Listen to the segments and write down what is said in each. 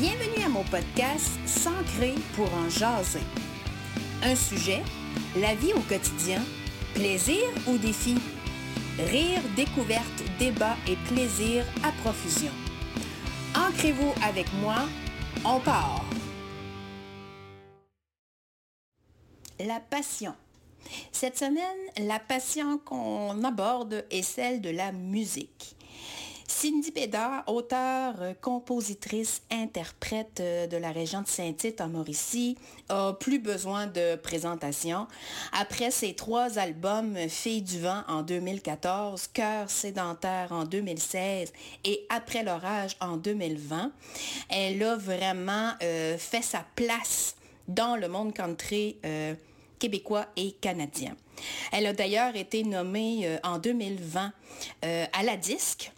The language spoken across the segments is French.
Bienvenue à mon podcast S'ancrer pour en jaser. Un sujet, la vie au quotidien, plaisir ou défi, rire, découverte, débat et plaisir à profusion. Ancrez-vous avec moi, on part. La passion. Cette semaine, la passion qu'on aborde est celle de la musique. Cindy Bédard, auteure, compositrice, interprète euh, de la région de Saint-Tite en Mauricie, a plus besoin de présentation. Après ses trois albums Fille du vent en 2014, Cœur sédentaire en 2016 et Après l'orage en 2020, elle a vraiment euh, fait sa place dans le monde country euh, québécois et canadien. Elle a d'ailleurs été nommée en 2020 à la disque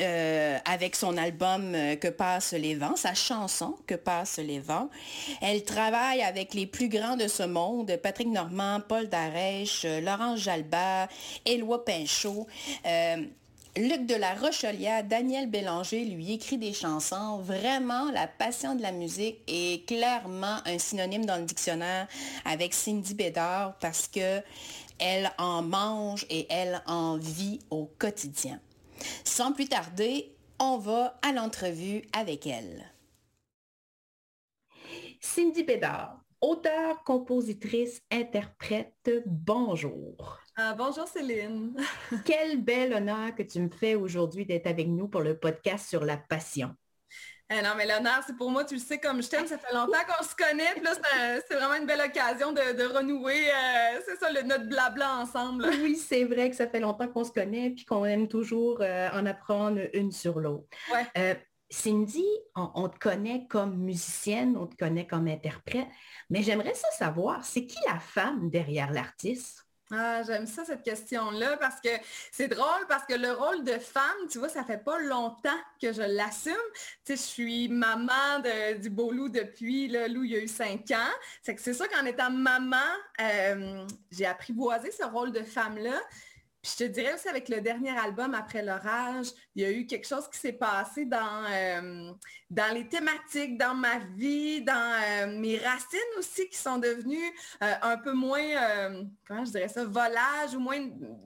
euh, avec son album euh, Que passent les vents, sa chanson Que passent les vents. Elle travaille avec les plus grands de ce monde, Patrick Normand, Paul Darèche, euh, Laurence Jalbert, Éloi Pinchot. Luc de la Rochelière, Daniel Bélanger lui écrit des chansons. Vraiment, la passion de la musique est clairement un synonyme dans le dictionnaire avec Cindy Bédard parce que elle en mange et elle en vit au quotidien. Sans plus tarder, on va à l'entrevue avec elle. Cindy Bédard, auteure, compositrice, interprète, bonjour. Ah, bonjour Céline. Quel bel honneur que tu me fais aujourd'hui d'être avec nous pour le podcast sur la passion. Eh non, mais l'honneur, c'est pour moi, tu le sais comme je t'aime, ça fait longtemps qu'on se connaît, puis là, c'est vraiment une belle occasion de, renouer, euh, c'est ça, le, notre blabla ensemble. Oui, c'est vrai que ça fait longtemps qu'on se connaît, puis qu'on aime toujours euh, en apprendre une sur l'autre. Euh, Cindy, on, te connaît comme musicienne, on te connaît comme interprète, mais j'aimerais ça savoir, c'est qui la femme derrière l'artiste? Ah, j'aime ça, cette question-là, parce que c'est drôle, parce que le rôle de femme, tu vois, ça fait pas longtemps que je l'assume. Tu sais, je suis maman du beau loup depuis, le loup, il y a eu cinq ans. C'est que c'est ça qu'en étant maman, euh, j'ai apprivoisé ce rôle de femme-là je te dirais aussi avec le dernier album Après l'orage, il y a eu quelque chose qui s'est passé dans, euh, dans les thématiques, dans ma vie, dans euh, mes racines aussi qui sont devenues euh, un peu moins, comment je dirais ça, volage ou moins,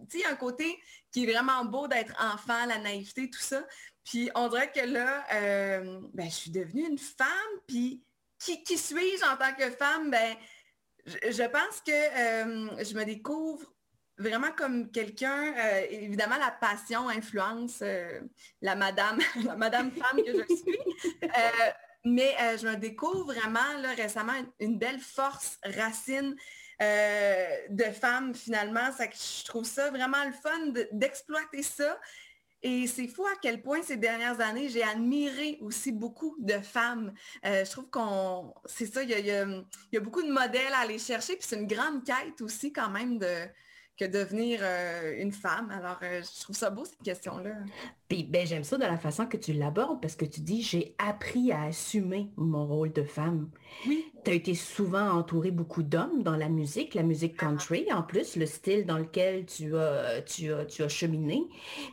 tu sais, un côté qui est vraiment beau d'être enfant, la naïveté, tout ça. Puis on dirait que là, ben, je suis devenue une femme, puis qui, qui suis-je en tant que femme? Ben, je pense que je me découvre vraiment comme quelqu'un, euh, évidemment, la passion influence euh, la madame, la madame femme que je suis. Euh, mais je me découvre vraiment là, récemment une, belle force racine de femme finalement. Ça, je trouve ça vraiment le fun d'exploiter ça. Et c'est fou à quel point ces dernières années, j'ai admiré aussi beaucoup de femmes. je trouve qu'on, c'est ça, il y y a, beaucoup de modèles à aller chercher, puis c'est une grande quête aussi quand même de, que devenir euh, une femme. Alors, euh, je trouve ça beau, cette question-là. Puis, ben, j'aime ça de la façon que tu l'abordes parce que tu dis, j'ai appris à assumer mon rôle de femme. Oui. Tu as été souvent entouré beaucoup d'hommes dans la musique, la musique country, en plus, le style dans lequel tu as, tu as, tu as cheminé.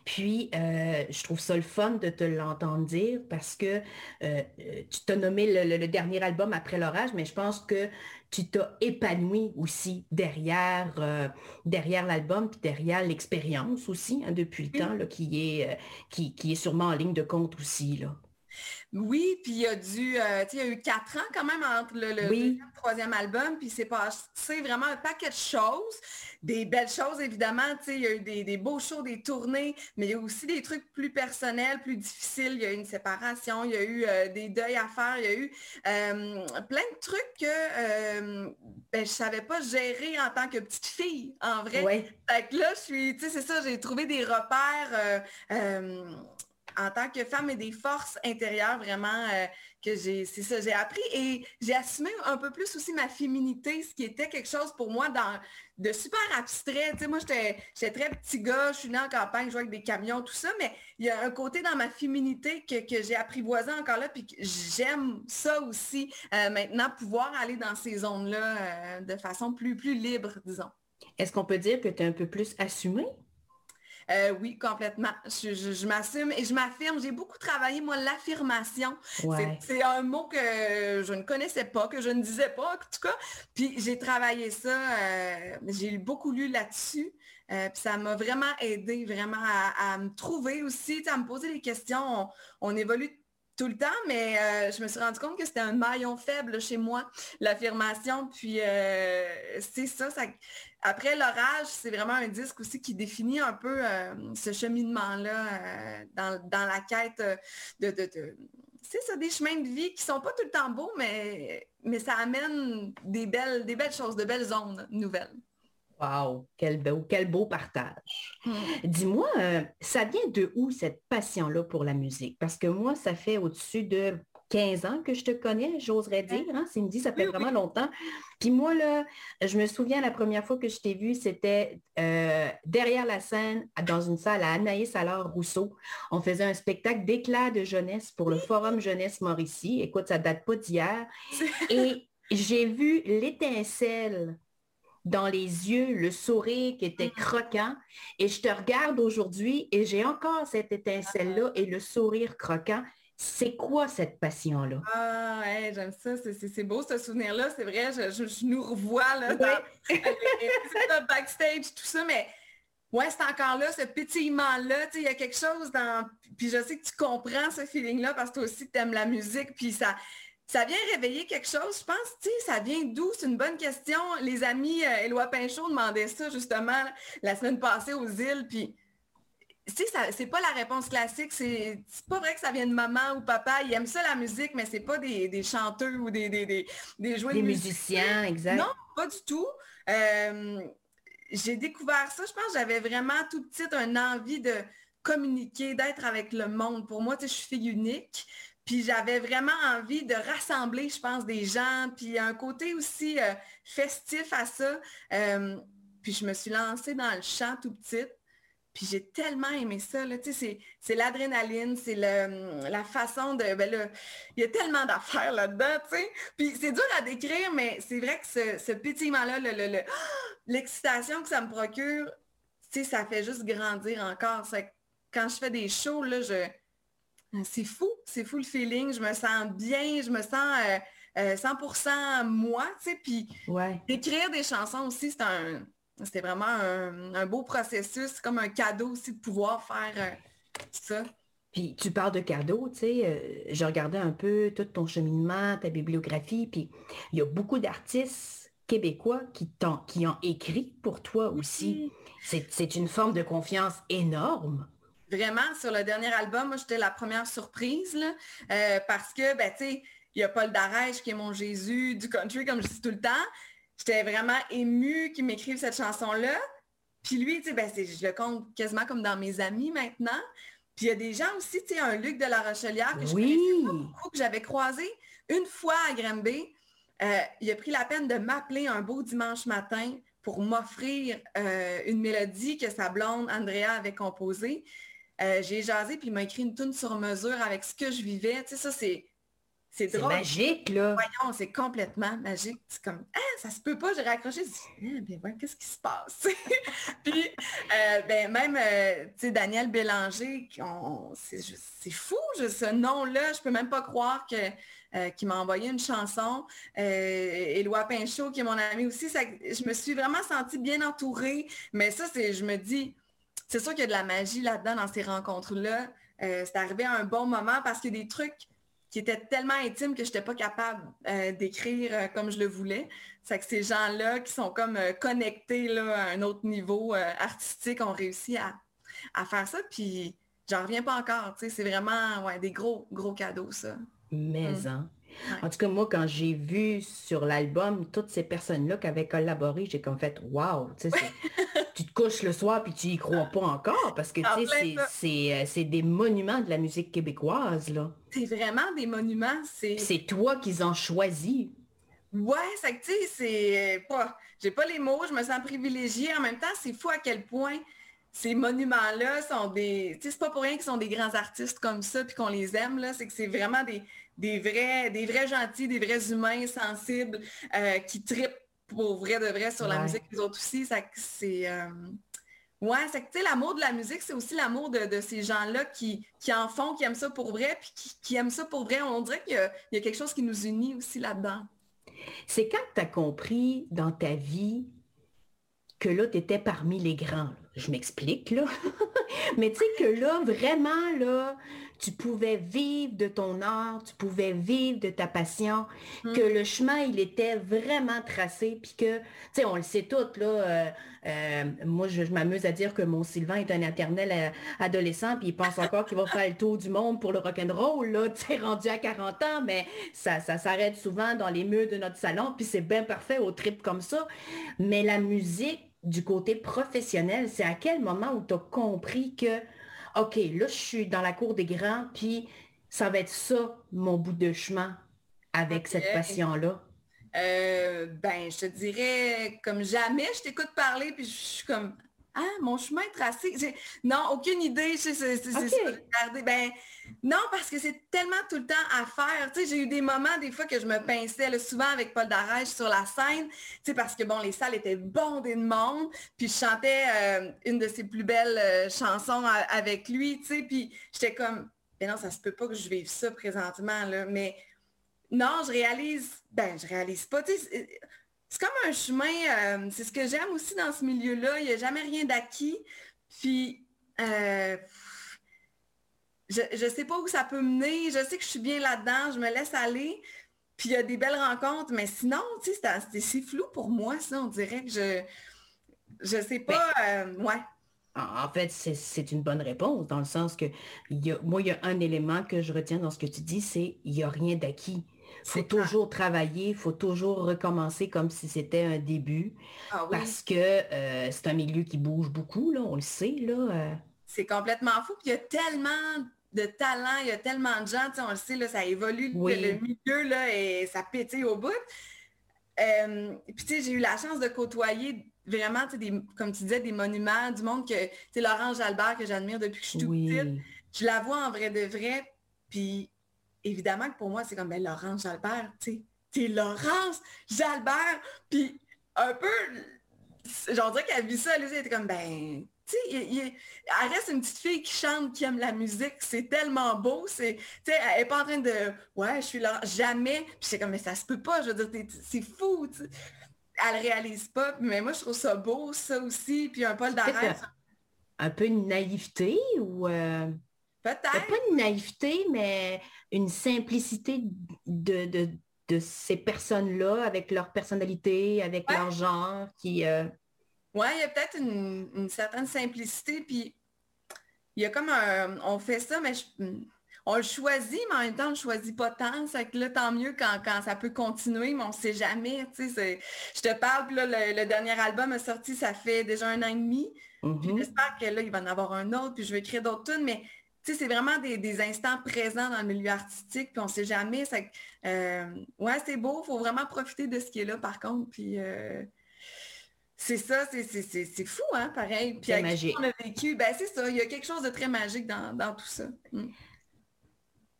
Puis, euh, je trouve ça le fun de te l'entendre dire parce que tu t'as nommé le, le, dernier album après l'orage, mais je pense que tu t'as épanoui aussi derrière, euh, derrière l'album, puis derrière l'expérience aussi, hein, depuis le temps, là, qui, est, euh, qui, qui, est sûrement en ligne de compte aussi. Là. Oui, puis il y a dû, euh, il y a eu quatre ans quand même entre le, le troisième album, puis c'est passé vraiment un paquet de choses, des belles choses évidemment, il y a eu des, beaux shows, des tournées, mais il y a aussi des trucs plus personnels, plus difficiles, il y a eu une séparation, il y a eu euh, des deuils à faire, il y a eu euh, plein de trucs que ben, je savais pas gérer en tant que petite fille, en vrai. Fait que là, je suis, tu sais, c'est ça, j'ai trouvé des repères en tant que femme et des forces intérieures vraiment euh, que j'ai, c'est ça, j'ai appris et j'ai assumé un peu plus aussi ma féminité, ce qui était quelque chose pour moi de super abstrait. Tu sais, moi, j'étais, très petit gars, je suis née en campagne, je jouais avec des camions, tout ça, mais il y a un côté dans ma féminité que, j'ai apprivoisé encore là, puis que j'aime ça aussi, euh, maintenant, pouvoir aller dans ces zones-là euh, de façon plus, plus libre, disons. Est-ce qu'on peut dire que tu es un peu plus assumée? Euh, oui, complètement. Je, m'assume et je m'affirme. J'ai beaucoup travaillé, moi, l'affirmation. C'est un mot que je ne connaissais pas, que je ne disais pas, en tout cas. Puis j'ai travaillé ça. Euh, j'ai beaucoup lu là-dessus. Euh, puis ça m'a vraiment aidé, vraiment à, me trouver aussi, à me poser des questions. on évolue tout le temps, mais euh, je me suis rendu compte que c'était un maillon faible chez moi, l'affirmation. Puis euh, c'est ça, Après l'orage, c'est vraiment un disque aussi qui définit un peu euh, ce cheminement-là dans, la quête de, c'est ça, des chemins de vie qui sont pas tout le temps beaux, mais, mais ça amène des belles, des belles choses, de belles zones nouvelles. Wow, quel beau, quel beau partage. Hmm. Dis-moi, euh, ça vient de où cette passion-là pour la musique? Parce que moi, ça fait au-dessus de 15 ans que je te connais, j'oserais dire. Hein? dit, ça fait vraiment longtemps. Puis moi, là, je me souviens la première fois que je t'ai vu, c'était euh, derrière la scène, dans une salle à Anaïs alors Rousseau. On faisait un spectacle d'éclat de jeunesse pour le Forum Jeunesse Mauricie. Écoute, ça date pas d'hier. Et j'ai vu l'étincelle dans les yeux, le sourire qui était mm. croquant. Et je te regarde aujourd'hui et j'ai encore cette étincelle-là et le sourire croquant. C'est quoi cette passion-là? Ah, j'aime ça. C'est beau ce souvenir-là. C'est vrai, je, nous revois là, dans, backstage, tout ça, mais ouais, c'est encore là, ce pétillement-là. Il y a quelque chose dans. Puis je sais que tu comprends ce feeling-là parce que toi aussi, tu aimes la musique. Puis ça, ça vient réveiller quelque chose, je pense, tu sais, ça vient d'où? C'est une bonne question. Les amis euh, Éloi Pinchot demandaient ça justement la semaine passée aux îles, puis tu sais, c'est pas la réponse classique, c'est pas vrai que ça vient de maman ou papa, ils aiment ça la musique, mais c'est pas des, chanteurs ou des, des, des, des joueurs Des musiciens, exact. Non, pas du tout. Euh, j'ai découvert ça, je pense que j'avais vraiment tout de suite une envie de communiquer, d'être avec le monde. Pour moi, tu sais, je suis fille unique. Puis j'avais vraiment envie de rassembler, je pense, des gens, puis un côté aussi euh, festif à ça. Euh, puis je me suis lancée dans le chant tout petit. Puis j'ai tellement aimé ça. Là. C'est l'adrénaline, c'est la façon de. Ben il y a tellement d'affaires là-dedans. Puis c'est dur à décrire, mais c'est vrai que ce, ce pétillement-là, l'excitation que ça me procure, ça fait juste grandir encore. Quand je fais des shows, là, je, c'est fou, c'est fou le feeling. Je me sens bien, je me sens 100% euh, euh, moi, tu sais. Puis ouais. écrire des chansons aussi, c'est un, c'était vraiment un, beau processus, comme un cadeau aussi de pouvoir faire euh, ça. Puis tu parles de cadeau, tu sais, j'ai regardé un peu tout ton cheminement, ta bibliographie, puis il y a beaucoup d'artistes québécois qui, qui ont écrit pour toi aussi. C'est une forme de confiance énorme vraiment, sur le dernier album, moi, j'étais la première surprise, là, euh, parce que, ben, tu sais, il y a Paul Darèche qui est mon Jésus du country, comme je dis tout le temps. J'étais vraiment émue qu'il m'écrive cette chanson-là. Puis lui, tu sais, ben, je le compte quasiment comme dans mes amis maintenant. Puis il y a des gens aussi, tu sais, un Luc de la Rochelière que je connaissais beaucoup, que j'avais croisé une fois à Granby. Euh, il a pris la peine de m'appeler un beau dimanche matin pour m'offrir euh, une mélodie que sa blonde Andrea avait composée. Euh, j'ai jasé, puis il m'a écrit une tune sur mesure avec ce que je vivais. Tu sais, ça, c'est... C'est drôle. magique, là. Voyons, c'est complètement magique. C'est comme, ah, ça se peut pas. J'ai raccroché. Je dis, ah, qu'est-ce qui se passe? puis, euh, ben, même, euh, tu sais, Daniel Bélanger, c'est fou, ce nom-là. Je peux même pas croire que, qu'il m'a envoyé une chanson. Éloi Pinchot, qui est mon ami aussi. Ça, je me suis vraiment sentie bien entourée. Mais ça, c'est, je me dis, c'est sûr qu'il y a de la magie là-dedans dans ces rencontres-là. Euh, c'est arrivé à un bon moment parce qu'il y a des trucs qui étaient tellement intimes que je n'étais pas capable euh, d'écrire euh, comme je le voulais. C'est que ces gens-là qui sont comme connectés là, à un autre niveau artistique ont réussi à, faire ça. Puis j'en reviens pas encore. C'est vraiment ouais, des gros, gros cadeaux, ça. Mais, mm. hein. En tout cas, moi, quand j'ai vu sur l'album toutes ces personnes-là qui avaient collaboré, j'ai comme fait wow, tu te couches le soir puis tu y crois pas encore parce que euh, c'est des monuments de la musique québécoise, là. C'est vraiment des monuments. C'est toi qu'ils ont choisi. Ouais, c'est que tu sais, c'est euh, pas. J'ai pas les mots, je me sens privilégiée. En même temps, c'est fou à quel point ces monuments-là sont des. Tu sais, c'est pas pour rien qu'ils sont des grands artistes comme ça, puis qu'on les aime, là. C'est que c'est vraiment des, des vrais, des vrais gentils, des vrais humains sensibles euh, qui tripent pour vrai de vrai sur la musique des autres aussi. Ça, c'est, euh, Ouais, c'est que tu sais, l'amour de la musique, c'est aussi l'amour de, ces gens-là qui, qui en font, qui aiment ça pour vrai, puis qui, aiment ça pour vrai. On dirait qu'il y, a quelque chose qui nous unit aussi là-dedans. C'est quand tu as compris dans ta vie que là, tu étais parmi les grands. Je m'explique, là. Mais tu sais que là, vraiment, là, tu pouvais vivre de ton art, tu pouvais vivre de ta passion, mm. que le chemin, il était vraiment tracé, puis que, tu sais, on le sait toutes, là, euh, euh, moi, je, m'amuse à dire que mon Sylvain est un éternel euh, adolescent, puis il pense encore qu'il va faire le tour du monde pour le rock'n'roll, là, tu sais, rendu à 40 ans, mais ça, ça s'arrête souvent dans les murs de notre salon, puis c'est bien parfait au trip comme ça. Mais la musique, du côté professionnel, c'est à quel moment où tu as compris que OK, là, je suis dans la cour des grands, puis ça va être ça, mon bout de chemin avec cette passion-là? Euh, ben, je te dirais, comme jamais, je t'écoute parler, puis je suis comme, ah, mon chemin tracé. Non, aucune idée. C'est Ben, non, parce que c'est tellement tout le temps à faire. Tu sais, j'ai eu des moments, des fois, que je me pinçais, souvent avec Paul Darèche sur la scène, tu sais, parce que, bon, les salles étaient bondées de monde, puis je chantais euh, une de ses plus belles euh, chansons avec lui, tu sais, puis j'étais comme, mais non, ça se peut pas que je vive ça présentement, là, mais non, je réalise, ben, je réalise pas, tu sais, c'est comme un chemin, euh, c'est ce que j'aime aussi dans ce milieu-là, il n'y a jamais rien d'acquis. Puis, euh, je ne sais pas où ça peut mener, je sais que je suis bien là-dedans, je me laisse aller. Puis il y a des belles rencontres, mais sinon, tu sais, c'est flou pour moi, ça, on dirait que je je sais pas, euh, ouais. En fait, c'est une bonne réponse, dans le sens que y a, moi, il y a un élément que je retiens dans ce que tu dis, c'est il n'y a rien d'acquis faut toujours travailler, il faut toujours recommencer comme si c'était un début. Ah parce que euh, c'est un milieu qui bouge beaucoup, là, on le sait. Là, euh. C'est complètement fou. il y a tellement de talent, il y a tellement de gens, on le sait, là, ça évolue le milieu là, et ça pétille au bout. Euh, puis tu sais, j'ai eu la chance de côtoyer vraiment, des, comme tu disais, des monuments du monde que, tu Laurence Jalbert, que j'admire depuis que je suis toute petite. Je la vois en vrai de vrai, puis évidemment que pour moi, c'est comme, ben, Laurence Jalbert, tu sais, Laurence Jalbert, puis un peu, j'en dirais qu'elle vu ça, elle était comme, ben, tu sais, elle reste une petite fille qui chante, qui aime la musique, c'est tellement beau, c'est, tu sais, elle est pas en train de, ouais, je suis là, jamais, puis c'est comme, mais ça se peut pas, je veux dire, c'est fou, tu sais. Elle réalise pas, mais moi, je trouve ça beau, ça aussi, puis un Paul d'arrêt. Un peu une naïveté ou... Euh, Peut-être. Pas une naïveté, mais une simplicité de, de, ces personnes-là avec leur personnalité, avec leur genre qui... Euh, oui, il y a peut-être une, certaine simplicité, puis il y a comme un... On fait ça, mais on le choisit, mais en même temps, on ne choisit pas tant. C'est que là, tant mieux quand, ça peut continuer, mais on ne sait jamais. Je te parle, puis là, le, dernier album est sorti, ça fait déjà un an et demi. Mm-hmm. J'espère que là, il va en avoir un autre, puis je vais écrire d'autres tunes, mais c'est vraiment des, instants présents dans le milieu artistique, puis on ne sait jamais. Euh, ouais, c'est beau, il faut vraiment profiter de ce qui est là, par contre. Puis euh, c'est ça, c'est fou, hein, pareil. Puis magique. on a vécu, ben c'est ça, il y a quelque chose de très magique dans, tout ça. Mm.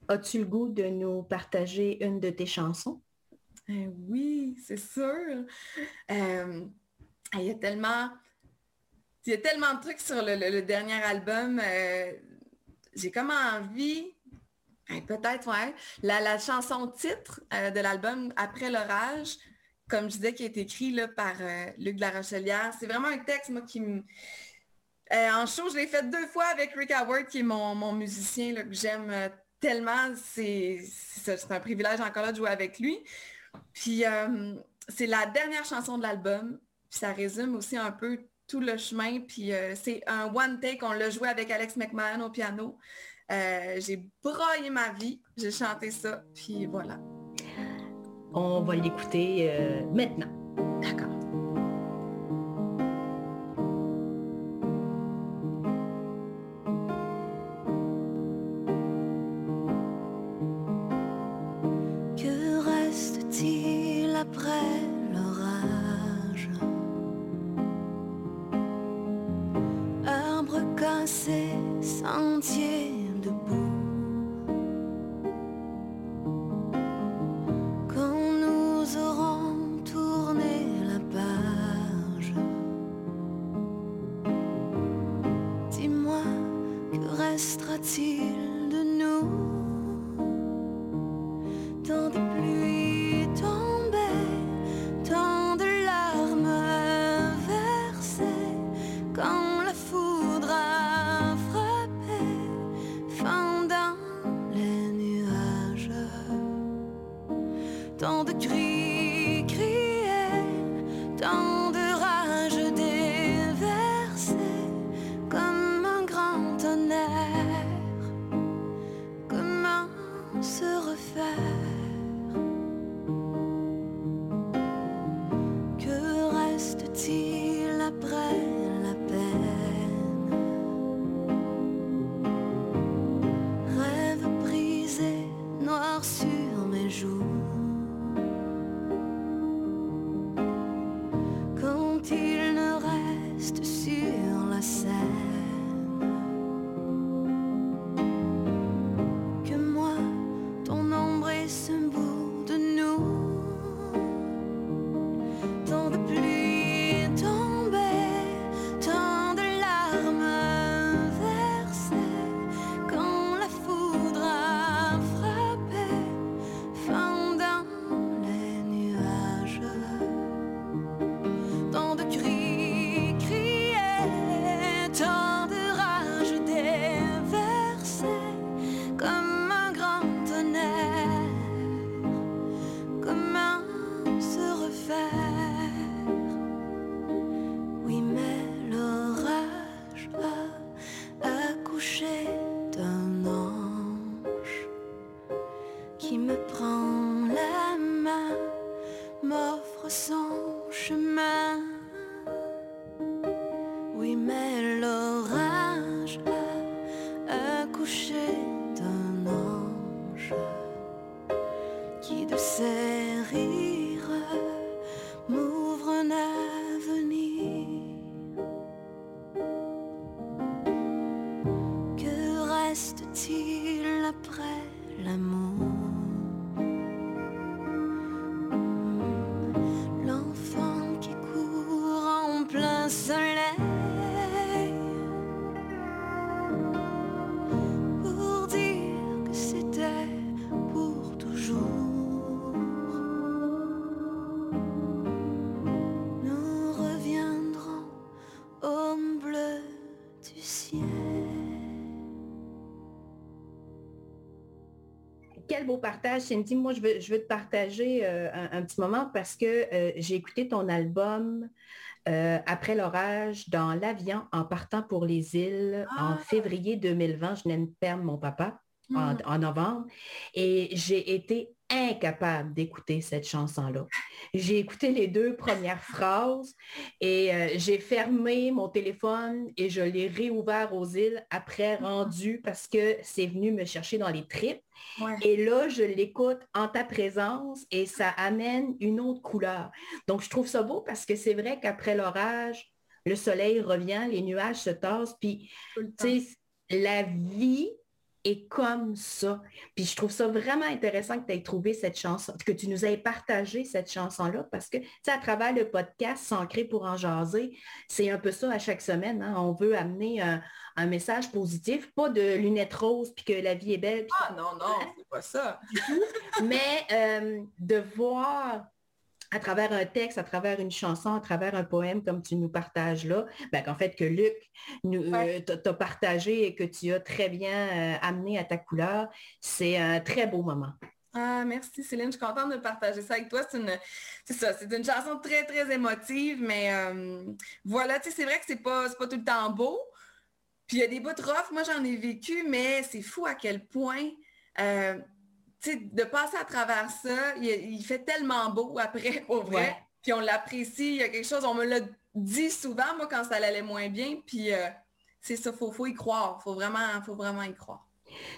As-tu le goût de nous partager une de tes chansons? Euh, oui, c'est sûr. il y a tellement. Il y a tellement de trucs sur le, dernier album j'ai comme envie, ben, peut-être, ouais, la, chanson titre euh, de l'album Après l'orage, comme je disais, qui est écrit là, par euh, Luc Larochelière. C'est vraiment un texte, moi, qui me... Euh, en show, je l'ai fait deux fois avec Rick Howard, qui est mon, musicien là, que j'aime tellement. C'est un privilège encore là de jouer avec lui. Puis c'est la dernière chanson de l'album. Puis ça résume aussi un peu tout le chemin. Puis euh, c'est un one take. On l'a joué avec Alex McMahon au piano. Euh, j'ai broyé ma vie. J'ai chanté ça. Puis voilà. On va l'écouter euh, maintenant. D'accord. Tant de cris criés, tant qui de ses rires m'ouvre un avenir. Que reste-t-il après beau partage, Cindy. Moi, je veux, je veux te partager euh, un, un petit moment parce que euh, j'ai écouté ton album euh, Après l'orage dans l'avion en partant pour les îles en Ah. février 2020. Je de perdre mon papa en, Mhm. en novembre et j'ai été incapable d'écouter cette chanson-là. J'ai écouté les deux premières phrases et euh, j'ai fermé mon téléphone et je l'ai réouvert aux îles après rendu parce que c'est venu me chercher dans les tripes. Ouais. Et là, je l'écoute en ta présence et ça amène une autre couleur. Donc, je trouve ça beau parce que c'est vrai qu'après l'orage, le soleil revient, les nuages se tassent, puis la vie est comme ça. Puis je trouve ça vraiment intéressant que tu aies trouvé cette chanson, que tu nous aies partagé cette chanson-là, parce que, tu sais, à travers le podcast S'ancrer pour en jaser, c'est un peu ça à chaque semaine. hein. On veut amener un, un message positif, pas de lunettes roses, puis que la vie est belle, Ah non, non, c'est pas ça. mais euh, de voir à travers un texte, à travers une chanson, à travers un poème comme tu nous partages là, ben, qu'en fait que Luc nous euh, Ouais. t'a t'a partagé et que tu as très bien euh, amené à ta couleur, c'est un très beau moment. Ah, merci Céline, je suis contente de partager ça avec toi. C'est une, c'est ça, c'est une chanson très, très émotive, mais euh, voilà, tu sais, c'est vrai que c'est pas, c'est pas tout le temps beau. Puis il y a des bouts de rough, moi j'en ai vécu, mais c'est fou à quel point, euh, de passer à travers ça, il, il fait tellement beau après, pour vrai. Ouais. Puis on l'apprécie, il y a quelque chose, on me l'a dit souvent, moi, quand ça allait moins bien, puis euh, c'est ça, faut, faut y croire, faut vraiment, faut vraiment y croire.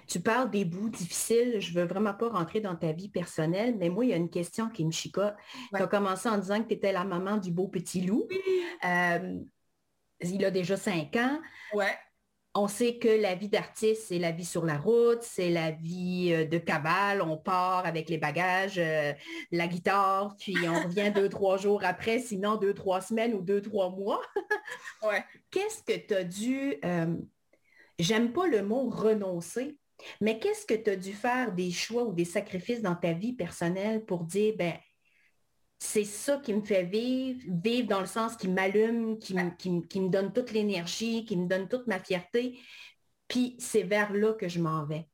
Tu parles des bouts difficiles, je veux vraiment pas rentrer dans ta vie personnelle, mais moi, il y a une question qui me chicote. Ouais. Tu as commencé en disant que tu étais la maman du beau petit loup. Euh, il a déjà cinq ans. Ouais. On sait que la vie d'artiste, c'est la vie sur la route, c'est la vie euh, de cavale. On part avec les bagages, euh, la guitare, puis on revient deux, trois jours après, sinon deux, trois semaines ou deux, trois mois. Ouais. Qu'est-ce que tu as dû, euh, j'aime pas le mot renoncer, mais qu'est-ce que tu as dû faire des choix ou des sacrifices dans ta vie personnelle pour dire, ben, c'est ça qui me fait vivre, vivre dans le sens qui m'allume, qui, me- donne toute l'énergie, qui me donne toute ma fierté. Puis c'est vers là que je m'en vais.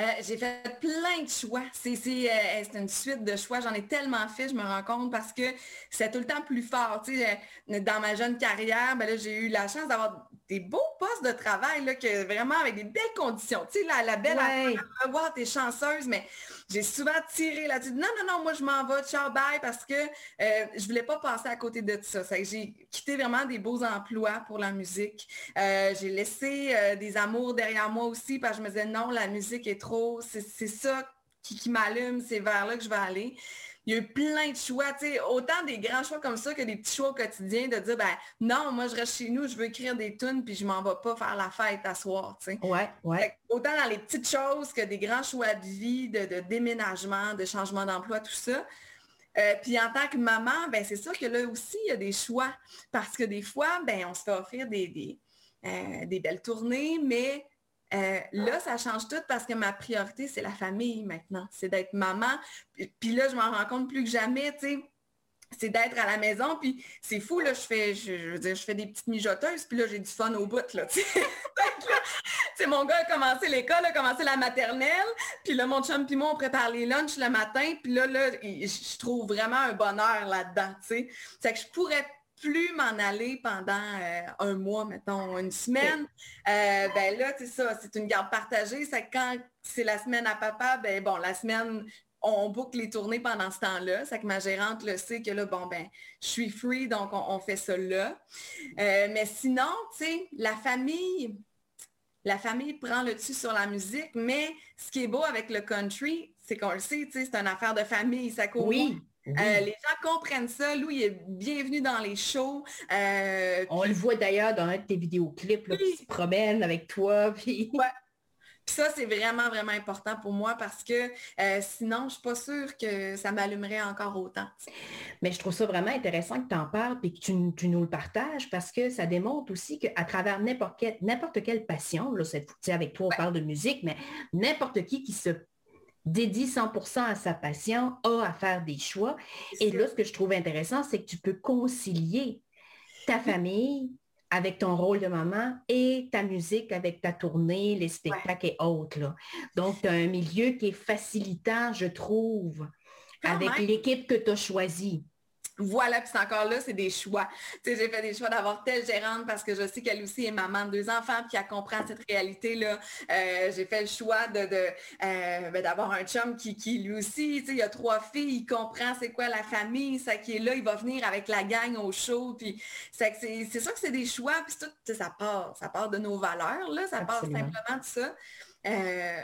Euh, j'ai fait plein de choix. C'est c'est, euh, c'est une suite de choix. J'en ai tellement fait, je me rends compte, parce que c'est tout le temps plus fort. Tu sais, euh, dans ma jeune carrière, ben là, j'ai eu la chance d'avoir des beaux postes de travail, là, que vraiment avec des belles conditions. Tu sais, la, la belle Ouais. à voir, t'es chanceuse, mais j'ai souvent tiré là-dessus. Non, non, non, moi, je m'en vais, ciao, bye, parce que euh, je voulais pas passer à côté de ça. Ça que J'ai quitté vraiment des beaux emplois pour la musique. Euh, j'ai laissé euh, des amours derrière moi aussi, parce que je me disais, non, la musique est c'est ça qui, qui m'allume, c'est vers là que je vais aller. Il y a eu plein de choix, tu sais, autant des grands choix comme ça que des petits choix au quotidien de dire, ben non, moi je reste chez nous, je veux écrire des tunes, puis je m'en vais pas faire la fête à soir, tu sais. Ouais, ouais. Autant dans les petites choses que des grands choix de vie, de, de déménagement, de changement d'emploi, tout ça. Euh, puis en tant que maman, ben c'est sûr que là aussi, il y a des choix. Parce que des fois, ben, on se fait offrir des, des, euh, des belles tournées, mais euh, là, ça change tout parce que ma priorité, c'est la famille maintenant. C'est d'être maman. Puis, là, je m'en rends compte plus que jamais, tu sais c'est d'être à la maison, puis c'est fou, là, je fais, je, veux dire, je fais des petites mijoteuses, puis là, j'ai du fun au bout, là, mon gars a commencé l'école, a commencé la maternelle, puis là, mon chum puis moi, on prépare les lunchs le matin, puis là, là, je trouve vraiment un bonheur là-dedans, tu sais. C'est que je pourrais plus m'en aller pendant euh, un mois, mettons, une semaine. Euh, ben là, c'est ça, c'est une garde partagée, c'est que quand c'est la semaine à papa, ben bon, la semaine, on boucle les tournées pendant ce temps-là. C'est que ma gérante le sait que là, bon, ben, je suis free, donc on, fait ça là. Euh, mais sinon, tu sais, la famille, la famille prend le dessus sur la musique, mais ce qui est beau avec le country, c'est qu'on le sait, tu sais, c'est une affaire de famille, ça court. Oui. Euh, les gens comprennent ça. Louis est bienvenu dans les shows. Euh, on le voit d'ailleurs dans un de tes vidéoclips, là, qui se promène avec toi. Puis... Puis ça, c'est vraiment, vraiment important pour moi parce que euh, sinon, je ne suis pas sûre que ça m'allumerait encore autant. Mais je trouve ça vraiment intéressant que tu en parles et que tu, nous le partages parce que ça démontre aussi qu'à travers n'importe quelle, n'importe quelle passion, là, cette, avec toi, on parle de musique, mais n'importe qui qui se dédie 100% à sa passion a à faire des choix. Et là, ce que je trouve intéressant, c'est que tu peux concilier ta famille, avec ton rôle de maman et ta musique avec ta tournée, les spectacles et autres. Donc, tu as un milieu qui est facilitant, je trouve, avec l'équipe que tu as choisie. Voilà, puis c'est encore là, c'est des choix. Tu sais, j'ai fait des choix d'avoir telle gérante parce que je sais qu'elle aussi est maman de deux enfants, puis qu'elle comprend cette réalité-là. Euh, j'ai fait le choix de, euh, ben, d'avoir un chum qui, qui lui aussi, tu sais, il a trois filles, il comprend c'est quoi la famille, ça qui est là, il va venir avec la gang au show, puis c'est, c'est, sûr que c'est des choix, puis tout, ça part, ça part de nos valeurs, là, ça part simplement de ça. Euh,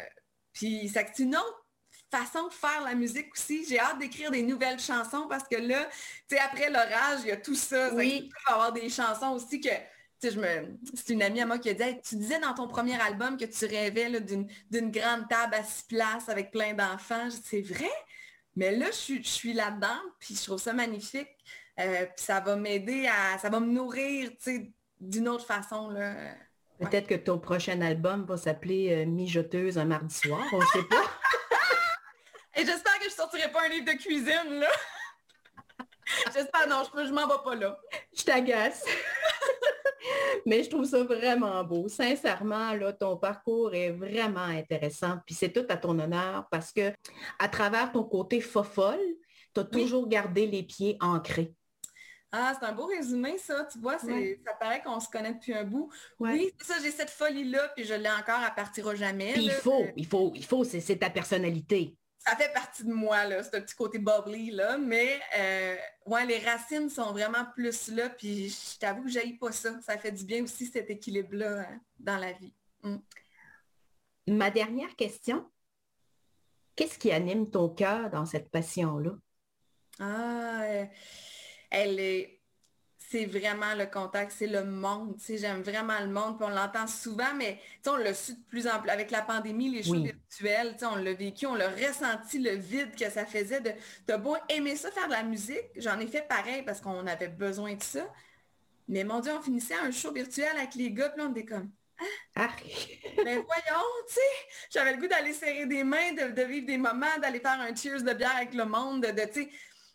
puis c'est une autre façon de faire la musique aussi. J'ai hâte d'écrire des nouvelles chansons parce que là, tu sais, après l'orage, il y a tout ça. Oui. Il va avoir des chansons aussi que, tu sais, je me... C'est une amie à moi qui a dit, tu disais dans ton premier album que tu rêvais d'une grande table à six places avec plein d'enfants. C'est vrai? Mais là, je suis, là-dedans, puis je trouve ça magnifique. Euh, puis ça va m'aider à... Ça va me nourrir, tu sais, d'une autre façon, là. Peut-être que ton prochain album va s'appeler euh, Mijoteuse un mardi soir, on ne sait pas. Et j'espère que je sortirai pas un livre de cuisine, là. j'espère, non, je, je m'en vais pas là. Je t'agace. Mais je trouve ça vraiment beau. Sincèrement, là, ton parcours est vraiment intéressant. Puis c'est tout à ton honneur parce que à travers ton côté fofolle, tu as toujours gardé les pieds ancrés. Ah, c'est un beau résumé, ça. Tu vois, ça paraît qu'on se connaît depuis un bout. Oui, c'est ça, j'ai cette folie-là, puis je l'ai encore, à partir jamais. Puis il faut, il faut, il faut, c'est ta personnalité ça fait partie de moi, là, ce petit côté bubbly, là, mais euh, ouais, les racines sont vraiment plus là, puis je t'avoue que j'aille pas ça. Ça fait du bien aussi, cet équilibre-là hein, dans la vie. Mm. Ma dernière question, qu'est-ce qui anime ton cœur dans cette passion-là? Ah, euh, elle est c'est vraiment le contact, c'est le monde. J'aime vraiment le monde, puis on l'entend souvent, mais on l'a su de plus en plus. Avec la pandémie, les shows virtuels, on l'a vécu, on l'a ressenti, le vide que ça faisait. De, t'as beau aimer ça, faire de la musique, j'en ai fait pareil parce qu'on avait besoin de ça. Mais mon Dieu, on finissait un show virtuel avec les gars, puis on était comme... Hein? Ah. Mais voyons, tu sais, j'avais le goût d'aller serrer des mains, de, vivre des moments, d'aller faire un cheers de bière avec le monde, de, tu sais,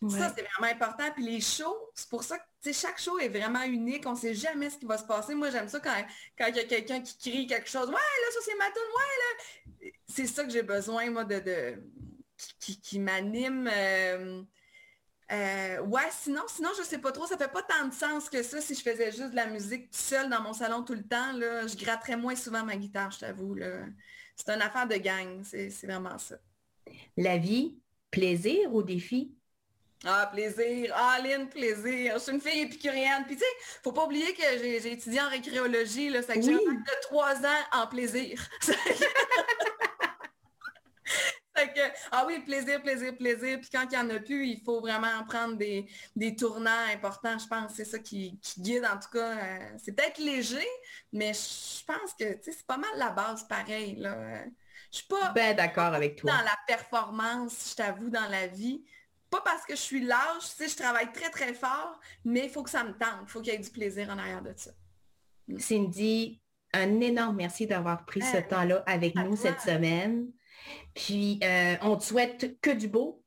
ça, c'est vraiment important. Puis les shows, c'est pour ça que chaque show est vraiment unique. On ne sait jamais ce qui va se passer. Moi, j'aime ça quand, quand il y a quelqu'un qui crie quelque chose. Ouais, là, ça, c'est ma tune. Ouais, là. C'est ça que j'ai besoin, moi, de, de qui, m'anime. Euh, euh, ouais, sinon, sinon, je sais pas trop. Ça fait pas tant de sens que ça si je faisais juste de la musique seule dans mon salon tout le temps. Là, je gratterais moins souvent ma guitare, je t'avoue. C'est une affaire de gang. C'est vraiment ça. La vie, plaisir ou défi? Ah, plaisir. Ah, Lynn, plaisir. Je suis une fille épicurienne. Puis tu sais, faut pas oublier que j'ai étudié en récréologie. Là, ça que j'ai de trois ans en plaisir. ah oui, plaisir, plaisir, plaisir. Puis quand il n'y en a plus, il faut vraiment prendre des, tournants importants, je pense. C'est ça qui, guide, en tout cas. Euh, c'est peut-être léger, mais je pense que c'est pas mal la base pareil. Là. Je suis pas ben d'accord avec toi. dans la performance, je t'avoue, dans la vie pas parce que je suis lâche, tu sais, je travaille très, très fort, mais il faut que ça me tente. Il faut qu'il y ait du plaisir en arrière de ça. Mm. Cindy, un énorme merci d'avoir pris ce temps-là avec nous cette semaine. Puis, euh, on te souhaite que du beau.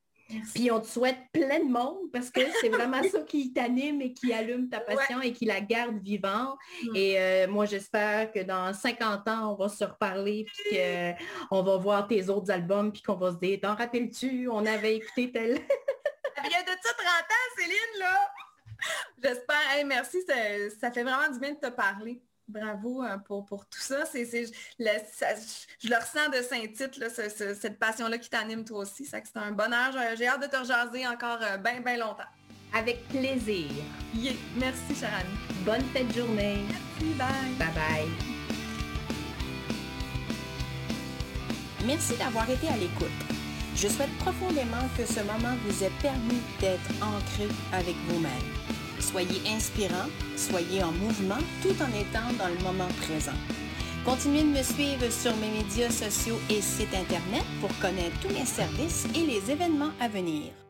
Puis on te souhaite plein de monde parce que c'est vraiment ça qui t'anime et qui allume ta passion et qui la garde vivante. Mm. Et euh, moi, j'espère que dans 50 ans, on va se reparler puis qu'on va voir tes autres albums puis qu'on va se dire, t'en rappelles-tu, on avait écouté tel... Il y a de ça 30 J'espère. merci, ça, fait vraiment du bien de te parler. Bravo euh, pour, pour tout ça. C'est, je le ressens de Saint-Tite, cette passion-là qui t'anime toi aussi. C'est un bonheur. J'ai hâte de te rejaser encore bien, bien longtemps. Avec plaisir. Merci, chère amie. Bonne fête de journée. Merci, bye. Bye bye. Merci d'avoir été à l'écoute. Je souhaite profondément que ce moment vous ait permis d'être ancré avec vous-même. Soyez inspirant, soyez en mouvement tout en étant dans le moment présent. Continuez de me suivre sur mes médias sociaux et sites Internet pour connaître tous mes services et les événements à venir.